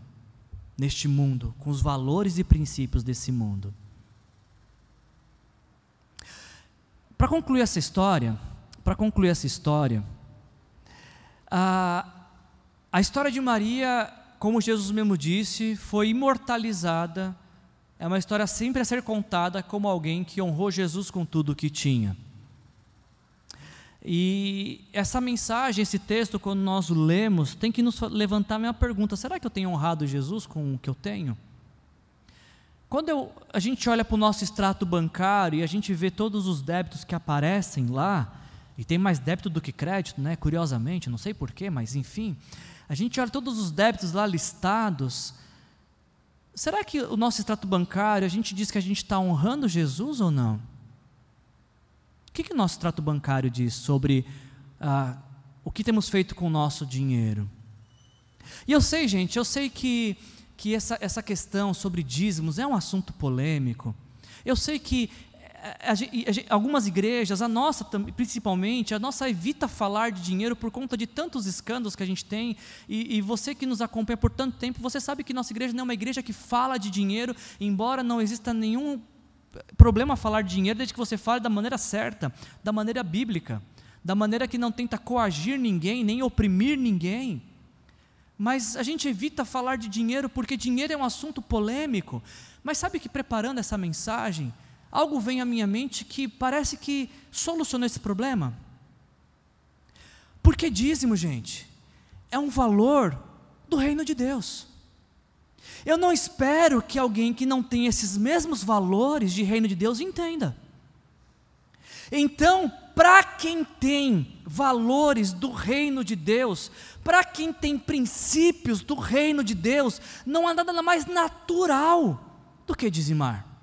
Speaker 1: neste mundo, com os valores e princípios desse mundo? Para concluir essa história, para concluir essa história, a, a história de Maria, como Jesus mesmo disse, foi imortalizada é uma história sempre a ser contada como alguém que honrou Jesus com tudo o que tinha. E essa mensagem, esse texto, quando nós o lemos, tem que nos levantar a minha pergunta: será que eu tenho honrado Jesus com o que eu tenho? Quando eu, a gente olha para o nosso extrato bancário e a gente vê todos os débitos que aparecem lá, e tem mais débito do que crédito, né? curiosamente, não sei porquê, mas enfim, a gente olha todos os débitos lá listados, Será que o nosso extrato bancário, a gente diz que a gente está honrando Jesus ou não? O que, que o nosso extrato bancário diz sobre ah, o que temos feito com o nosso dinheiro? E eu sei, gente, eu sei que, que essa, essa questão sobre dízimos é um assunto polêmico. Eu sei que a, a, algumas igrejas, a nossa principalmente, a nossa evita falar de dinheiro por conta de tantos escândalos que a gente tem. E, e, você que nos acompanha por tanto tempo, você sabe que nossa igreja não é uma igreja que fala de dinheiro, embora não exista nenhum problema falar de dinheiro, desde que você fale da maneira certa, da maneira bíblica, da maneira que não tenta coagir ninguém, nem oprimir ninguém. Mas a gente evita falar de dinheiro porque dinheiro é um assunto polêmico. Mas sabe que preparando essa mensagem, algo vem à minha mente que parece que solucionou esse problema. Porque dízimo, gente, é um valor do reino de Deus. Eu não espero que alguém que não tem esses mesmos valores de reino de Deus entenda. Então, para quem tem valores do reino de Deus, para quem tem princípios do reino de Deus, não há nada mais natural do que dizimar.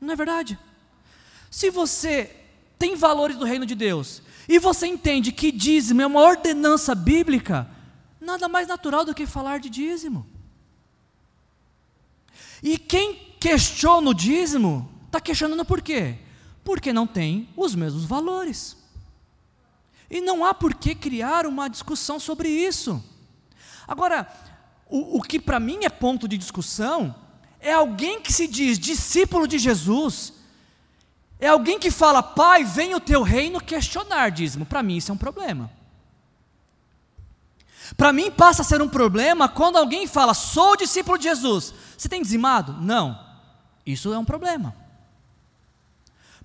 Speaker 1: Não é verdade? Se você tem valores do reino de Deus e você entende que dízimo é uma ordenança bíblica, nada mais natural do que falar de dízimo. E quem questiona o dízimo, está questionando por quê? Porque não tem os mesmos valores. E não há por que criar uma discussão sobre isso. Agora, o, o que para mim é ponto de discussão é alguém que se diz discípulo de Jesus, é alguém que fala, Pai, vem o teu reino questionar dízimo. Para mim, isso é um problema. Para mim, passa a ser um problema quando alguém fala, sou discípulo de Jesus. Você tem dizimado? Não. Isso é um problema.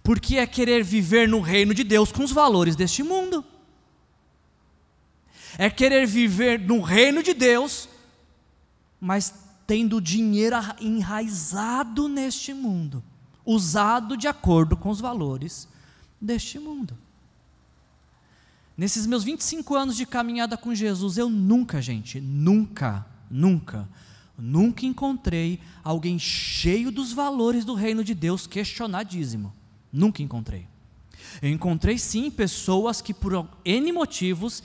Speaker 1: Porque é querer viver no reino de Deus com os valores deste mundo. É querer viver no reino de Deus, mas tendo dinheiro enraizado neste mundo, usado de acordo com os valores deste mundo. Nesses meus 25 anos de caminhada com Jesus, eu nunca, gente, nunca, nunca, nunca encontrei alguém cheio dos valores do reino de Deus questionar dízimo. Nunca encontrei. Eu encontrei sim pessoas que, por N motivos,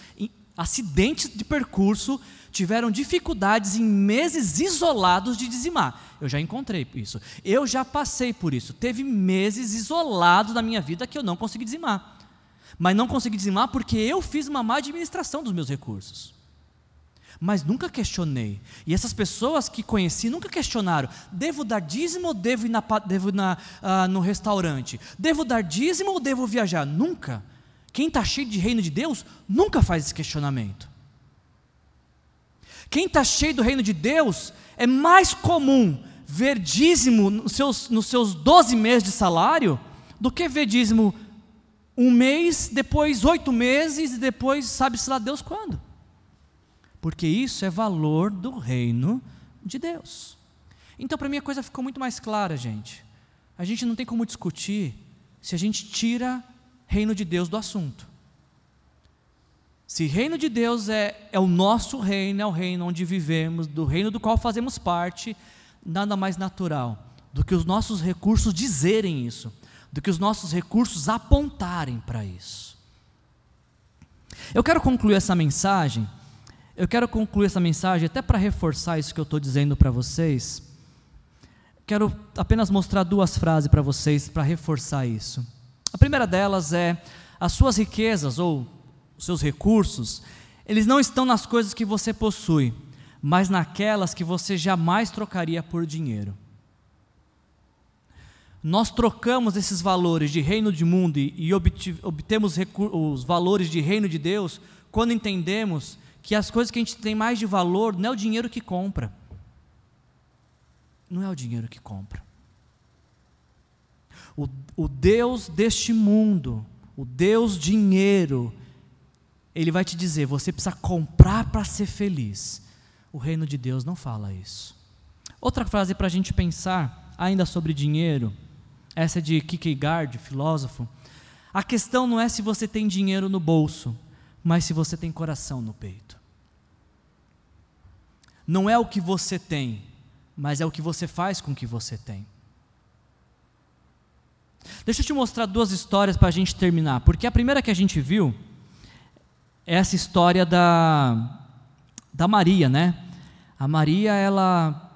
Speaker 1: acidentes de percurso, tiveram dificuldades em meses isolados de dizimar. Eu já encontrei isso. Eu já passei por isso. Teve meses isolados na minha vida que eu não consegui dizimar. Mas não consegui dizimar porque eu fiz uma má administração dos meus recursos. Mas nunca questionei. E essas pessoas que conheci nunca questionaram: devo dar dízimo ou devo ir, na, devo na, uh, no restaurante? Devo dar dízimo ou devo viajar? Nunca. Quem está cheio de reino de Deus nunca faz esse questionamento. Quem está cheio do reino de Deus, é mais comum ver dízimo nos seus, nos seus 12 meses de salário do que ver dízimo um mês, depois oito meses e depois sabe-se lá Deus quando. Porque isso é valor do reino de Deus. Então, para mim, a coisa ficou muito mais clara, gente. A gente não tem como discutir se a gente tira reino de Deus do assunto. Se reino de Deus é, é o nosso reino, é o reino onde vivemos, do reino do qual fazemos parte, nada mais natural do que os nossos recursos dizerem isso do que os nossos recursos apontarem para isso. Eu quero concluir essa mensagem, eu quero concluir essa mensagem até para reforçar isso que eu estou dizendo para vocês. Quero apenas mostrar duas frases para vocês para reforçar isso. A primeira delas é: as suas riquezas ou os seus recursos, eles não estão nas coisas que você possui, mas naquelas que você jamais trocaria por dinheiro nós trocamos esses valores de reino de mundo e, obtemos os valores de reino de Deus quando entendemos que as coisas que a gente tem mais de valor não é o dinheiro que compra. Não é o dinheiro que compra. O, o Deus deste mundo, o Deus dinheiro, ele vai te dizer: você precisa comprar para ser feliz. O reino de Deus não fala isso. Outra frase para a gente pensar, ainda sobre dinheiro essa é de Kierkegaard, filósofo. A questão não é se você tem dinheiro no bolso, mas se você tem coração no peito. Não é o que você tem, mas é o que você faz com o que você tem. Deixa eu te mostrar duas histórias para a gente terminar, porque a primeira que a gente viu é essa história da, da Maria, né? A Maria, ela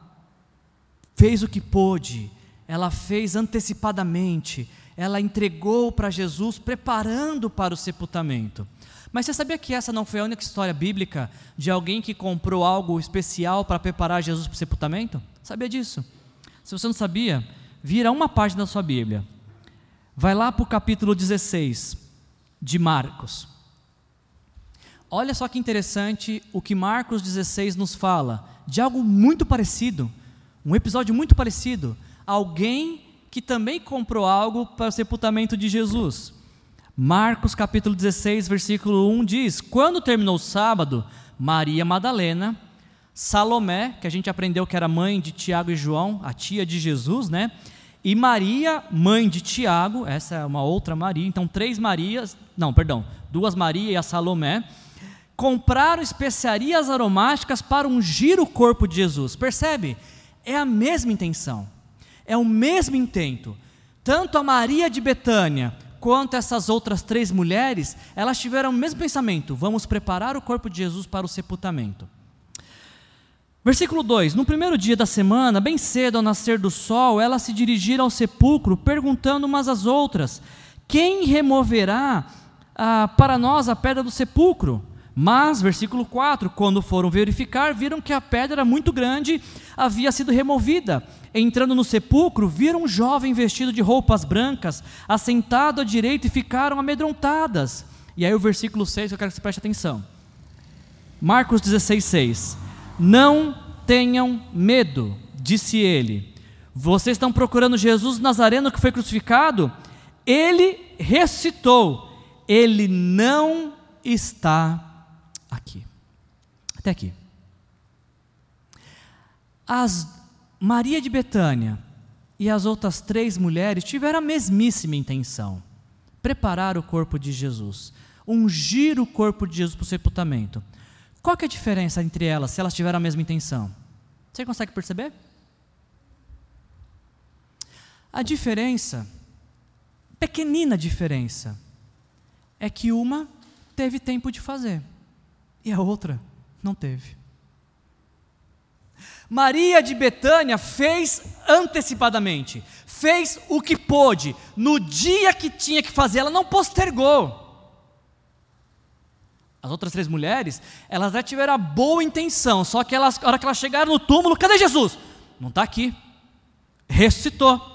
Speaker 1: fez o que pôde, ela fez antecipadamente, ela entregou para Jesus, preparando para o sepultamento. Mas você sabia que essa não foi a única história bíblica de alguém que comprou algo especial para preparar Jesus para o sepultamento? Sabia disso? Se você não sabia, vira uma página da sua Bíblia. Vai lá para o capítulo 16 de Marcos. Olha só que interessante o que Marcos 16 nos fala de algo muito parecido, um episódio muito parecido alguém que também comprou algo para o sepultamento de Jesus. Marcos capítulo 16, versículo 1 diz: Quando terminou o sábado, Maria Madalena, Salomé, que a gente aprendeu que era mãe de Tiago e João, a tia de Jesus, né? E Maria, mãe de Tiago, essa é uma outra Maria, então três Marias, não, perdão, duas Maria e a Salomé, compraram especiarias aromáticas para ungir o corpo de Jesus. Percebe? É a mesma intenção é o mesmo intento. Tanto a Maria de Betânia quanto essas outras três mulheres, elas tiveram o mesmo pensamento: vamos preparar o corpo de Jesus para o sepultamento. Versículo 2: No primeiro dia da semana, bem cedo ao nascer do sol, elas se dirigiram ao sepulcro, perguntando umas às outras: Quem removerá ah, para nós a pedra do sepulcro? Mas, versículo 4: quando foram verificar, viram que a pedra era muito grande, havia sido removida. Entrando no sepulcro, viram um jovem vestido de roupas brancas, assentado à direita, e ficaram amedrontadas. E aí, o versículo 6, eu quero que você preste atenção. Marcos 16, 6. Não tenham medo, disse ele. Vocês estão procurando Jesus Nazareno que foi crucificado? Ele ressuscitou. Ele não está aqui. Até aqui. As Maria de Betânia e as outras três mulheres tiveram a mesmíssima intenção: preparar o corpo de Jesus, ungir o corpo de Jesus para o sepultamento. Qual que é a diferença entre elas, se elas tiveram a mesma intenção? Você consegue perceber? A diferença, pequenina diferença, é que uma teve tempo de fazer e a outra não teve. Maria de Betânia fez antecipadamente, fez o que pôde, no dia que tinha que fazer, ela não postergou. As outras três mulheres, elas já tiveram a boa intenção, só que elas, na hora que elas chegaram no túmulo, cadê Jesus? Não está aqui, ressuscitou.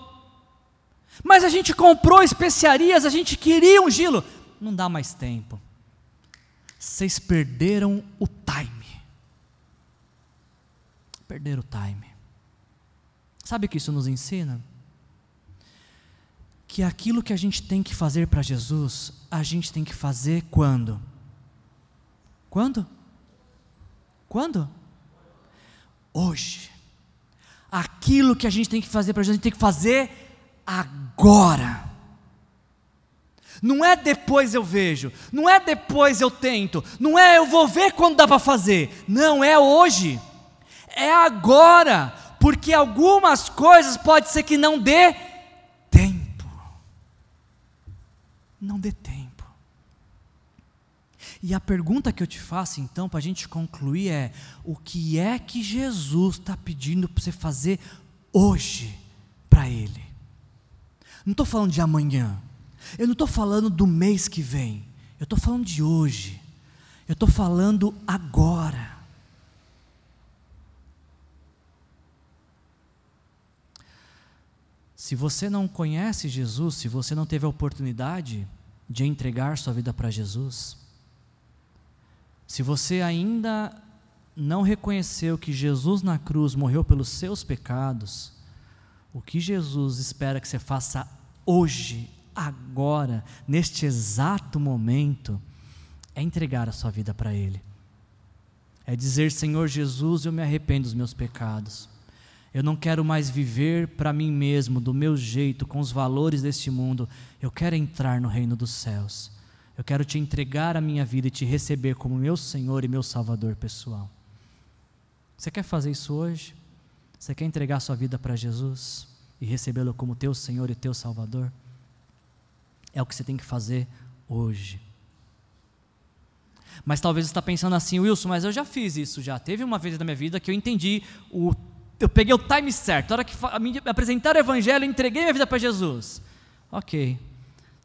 Speaker 1: Mas a gente comprou especiarias, a gente queria um gilo, não dá mais tempo. Vocês perderam o time. perder o time. Sabe o que isso nos ensina? Que aquilo que a gente tem que fazer para Jesus, a gente tem que fazer quando? Quando? Quando? Hoje. Aquilo que a gente tem que fazer para Jesus, a gente tem que fazer agora. Não é depois eu vejo, não é depois eu tento, não é eu vou ver quando dá para fazer. Não, é hoje. É agora, porque algumas coisas pode ser que não dê tempo. Não dê tempo. E a pergunta que eu te faço então, para a gente concluir, é: o que é que Jesus está pedindo para você fazer hoje para Ele? Não estou falando de amanhã, eu não estou falando do mês que vem, eu estou falando de hoje, eu estou falando agora. Se você não conhece Jesus, se você não teve a oportunidade de entregar sua vida para Jesus, se você ainda não reconheceu que Jesus na cruz morreu pelos seus pecados, o que Jesus espera que você faça hoje, agora, neste exato momento, é entregar a sua vida para Ele. É dizer: Senhor Jesus, eu me arrependo dos meus pecados. Eu não quero mais viver para mim mesmo, do meu jeito, com os valores deste mundo. Eu quero entrar no reino dos céus. Eu quero te entregar a minha vida e te receber como meu Senhor e meu Salvador pessoal. Você quer fazer isso hoje? Você quer entregar sua vida para Jesus e recebê-lo como teu Senhor e teu Salvador? É o que você tem que fazer hoje. Mas talvez você está pensando assim, Wilson, mas eu já fiz isso já. Teve uma vez na minha vida que eu entendi o eu peguei o time certo. A hora que me apresentaram o evangelho, eu entreguei minha vida para Jesus. Ok.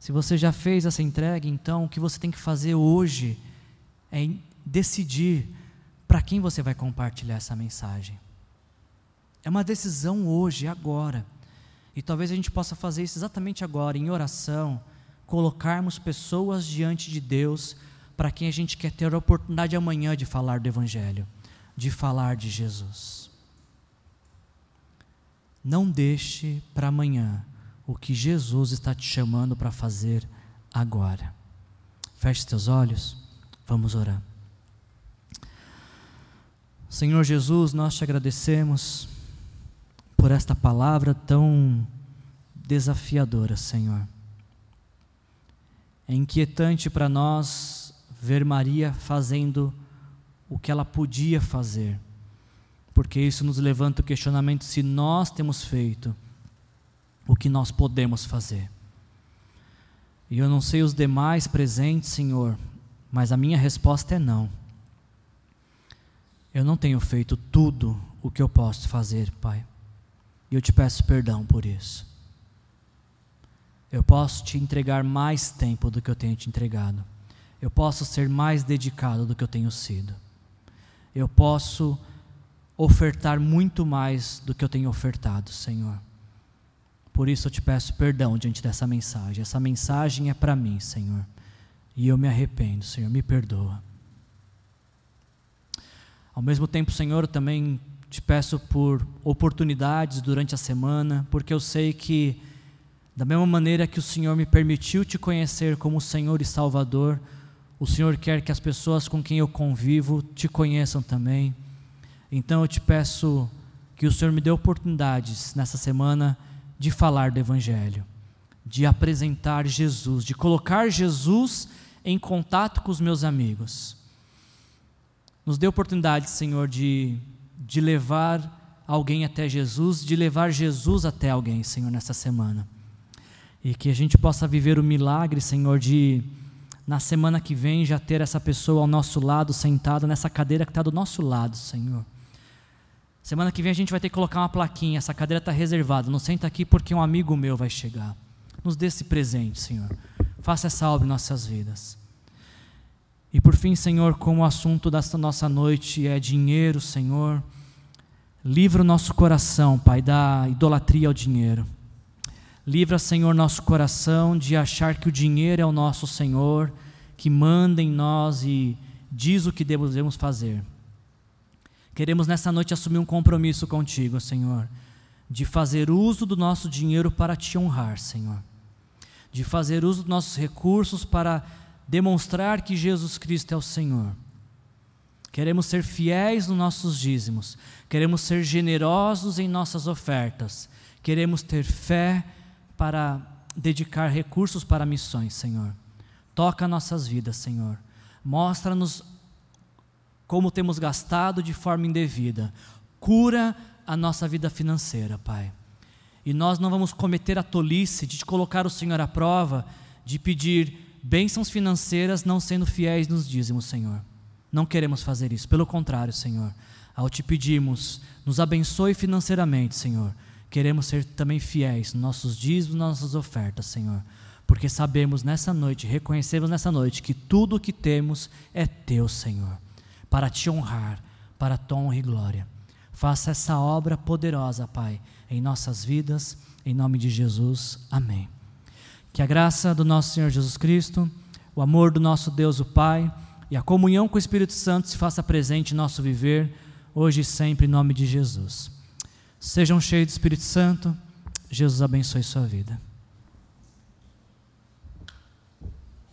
Speaker 1: Se você já fez essa entrega, então o que você tem que fazer hoje é decidir para quem você vai compartilhar essa mensagem. É uma decisão hoje, agora. E talvez a gente possa fazer isso exatamente agora, em oração, colocarmos pessoas diante de Deus para quem a gente quer ter a oportunidade amanhã de falar do Evangelho, de falar de Jesus. Não deixe para amanhã o que Jesus está te chamando para fazer agora. Feche seus olhos, vamos orar. Senhor Jesus, nós te agradecemos por esta palavra tão desafiadora, Senhor. É inquietante para nós ver Maria fazendo o que ela podia fazer, porque isso nos levanta o questionamento se nós temos feito o que nós podemos fazer. E eu não sei os demais presentes, Senhor, mas a minha resposta é não. Eu não tenho feito tudo o que eu posso fazer, Pai. E eu te peço perdão por isso. Eu posso te entregar mais tempo do que eu tenho te entregado. Eu posso ser mais dedicado do que eu tenho sido. Eu posso ofertar muito mais do que eu tenho ofertado, Senhor. Por isso eu te peço perdão diante dessa mensagem. Essa mensagem é para mim, Senhor. E eu me arrependo, Senhor, me perdoa. Ao mesmo tempo, Senhor, também te peço por oportunidades durante a semana, porque eu sei que, da mesma maneira que o Senhor me permitiu te conhecer como Senhor e Salvador, o Senhor quer que as pessoas com quem eu convivo te conheçam também. Então eu te peço que o Senhor me dê oportunidades nessa semana de falar do Evangelho, de apresentar Jesus, de colocar Jesus em contato com os meus amigos. Nos dê oportunidade, Senhor, de, de levar alguém até Jesus, de levar Jesus até alguém, Senhor, nessa semana. E que a gente possa viver o milagre, Senhor, de na semana que vem já ter essa pessoa ao nosso lado, sentada nessa cadeira que está do nosso lado, Senhor. Semana que vem a gente vai ter que colocar uma plaquinha, essa cadeira está reservada, não senta aqui porque um amigo meu vai chegar. Nos dê esse presente, Senhor. Faça essa obra em nossas vidas. E por fim, Senhor, como o assunto desta nossa noite é dinheiro, Senhor, livra o nosso coração, Pai, da idolatria ao dinheiro. Livra, Senhor, nosso coração de achar que o dinheiro é o nosso Senhor, que manda em nós e diz o que devemos fazer Queremos nessa noite assumir um compromisso contigo, Senhor, de fazer uso do nosso dinheiro para te honrar, Senhor. De fazer uso dos nossos recursos para demonstrar que Jesus Cristo é o Senhor. Queremos ser fiéis nos nossos dízimos, queremos ser generosos em nossas ofertas, queremos ter fé para dedicar recursos para missões, Senhor. Toca nossas vidas, Senhor. Mostra-nos como temos gastado de forma indevida. Cura a nossa vida financeira, Pai. E nós não vamos cometer a tolice de colocar o Senhor à prova, de pedir bênçãos financeiras não sendo fiéis nos dízimos, Senhor. Não queremos fazer isso, pelo contrário, Senhor. Ao te pedirmos, nos abençoe financeiramente, Senhor. Queremos ser também fiéis nos nossos dízimos, nas nossas ofertas, Senhor. Porque sabemos nessa noite, reconhecemos nessa noite que tudo o que temos é teu, Senhor para te honrar, para tua honra e glória. Faça essa obra poderosa, Pai, em nossas vidas, em nome de Jesus. Amém. Que a graça do nosso Senhor Jesus Cristo, o amor do nosso Deus, o Pai, e a comunhão com o Espírito Santo se faça presente em nosso viver, hoje e sempre, em nome de Jesus. Sejam cheios do Espírito Santo. Jesus abençoe sua vida.